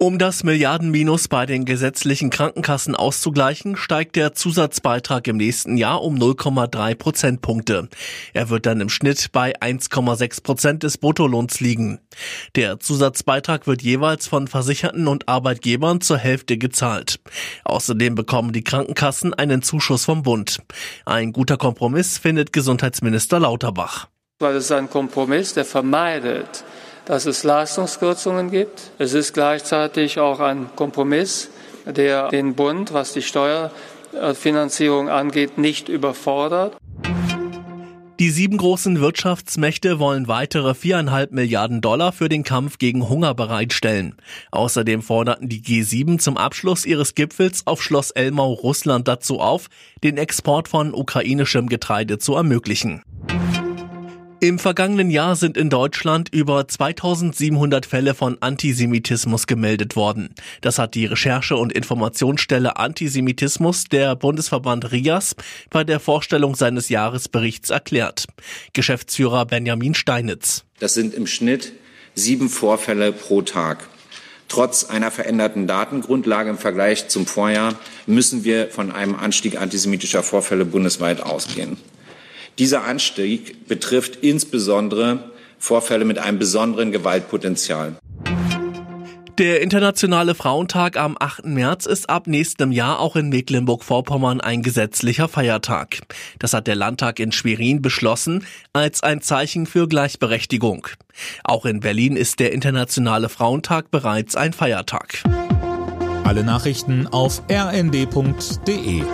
Um das Milliardenminus bei den gesetzlichen Krankenkassen auszugleichen, steigt der Zusatzbeitrag im nächsten Jahr um 0,3 Prozentpunkte. Er wird dann im Schnitt bei 1,6 Prozent des Bruttolohns liegen. Der Zusatzbeitrag wird jeweils von Versicherten und Arbeitgebern zur Hälfte gezahlt. Außerdem bekommen die Krankenkassen einen Zuschuss vom Bund. Ein guter Kompromiss findet Gesundheitsminister Lauterbach. Weil es ein Kompromiss, der vermeidet, dass es Leistungskürzungen gibt. Es ist gleichzeitig auch ein Kompromiss, der den Bund, was die Steuerfinanzierung angeht, nicht überfordert. Die sieben großen Wirtschaftsmächte wollen weitere viereinhalb Milliarden Dollar für den Kampf gegen Hunger bereitstellen. Außerdem forderten die G7 zum Abschluss ihres Gipfels auf Schloss Elmau Russland dazu auf, den Export von ukrainischem Getreide zu ermöglichen. Im vergangenen Jahr sind in Deutschland über 2700 Fälle von Antisemitismus gemeldet worden. Das hat die Recherche- und Informationsstelle Antisemitismus der Bundesverband RIAS bei der Vorstellung seines Jahresberichts erklärt. Geschäftsführer Benjamin Steinitz. Das sind im Schnitt sieben Vorfälle pro Tag. Trotz einer veränderten Datengrundlage im Vergleich zum Vorjahr müssen wir von einem Anstieg antisemitischer Vorfälle bundesweit ausgehen. Dieser Anstieg betrifft insbesondere Vorfälle mit einem besonderen Gewaltpotenzial. Der Internationale Frauentag am 8. März ist ab nächstem Jahr auch in Mecklenburg-Vorpommern ein gesetzlicher Feiertag. Das hat der Landtag in Schwerin beschlossen als ein Zeichen für Gleichberechtigung. Auch in Berlin ist der Internationale Frauentag bereits ein Feiertag. Alle Nachrichten auf rnd.de